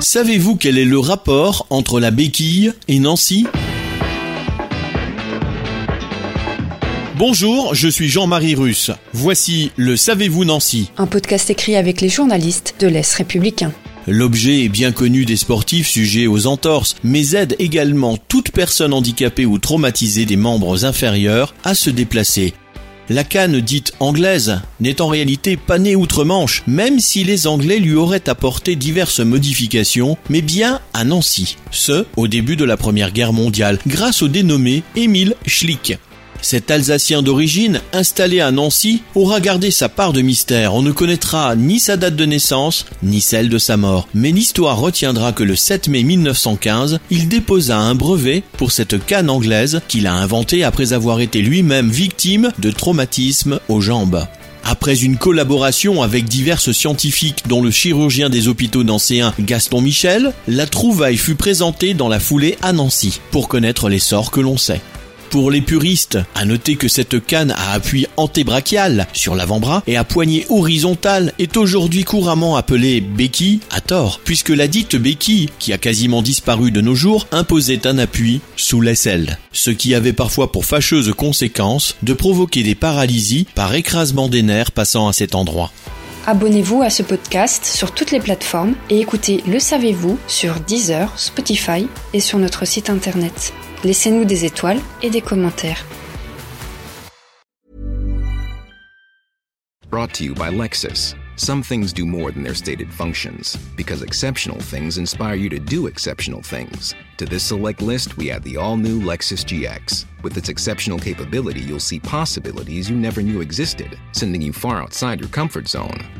Savez-vous quel est le rapport entre la béquille et Nancy? Bonjour, je suis Jean-Marie Russe. Voici le Savez-vous Nancy? Un podcast écrit avec les journalistes de l'Est républicain. L'objet est bien connu des sportifs sujets aux entorses, mais aide également toute personne handicapée ou traumatisée des membres inférieurs à se déplacer. La canne dite anglaise n'est en réalité pas née outre-Manche, même si les Anglais lui auraient apporté diverses modifications, mais bien à Nancy. Ce, au début de la Première Guerre mondiale, grâce au dénommé Émile Schlick. Cet Alsacien d'origine, installé à Nancy, aura gardé sa part de mystère. On ne connaîtra ni sa date de naissance, ni celle de sa mort. Mais l'histoire retiendra que le 7 mai 1915, il déposa un brevet pour cette canne anglaise qu'il a inventée après avoir été lui-même victime de traumatisme aux jambes. Après une collaboration avec divers scientifiques dont le chirurgien des hôpitaux nancéens Gaston Michel, la trouvaille fut présentée dans la foulée à Nancy pour connaître les sorts que l'on sait. Pour les puristes, à noter que cette canne à appui antébrachial sur l'avant-bras et à poignée horizontale est aujourd'hui couramment appelée béquille à tort, puisque la dite béquille, qui a quasiment disparu de nos jours, imposait un appui sous l'aisselle, ce qui avait parfois pour fâcheuse conséquence de provoquer des paralysies par écrasement des nerfs passant à cet endroit. Abonnez-vous à ce podcast sur toutes les plateformes et écoutez Le Savez-vous sur Deezer, Spotify et sur notre site internet. Laissez-nous des étoiles et des commentaires. Brought to you by Lexus. Some things do more than their stated functions, because exceptional things inspire you to do exceptional things. To this select list, we add the all new Lexus GX. With its exceptional capability, you'll see possibilities you never knew existed, sending you far outside your comfort zone.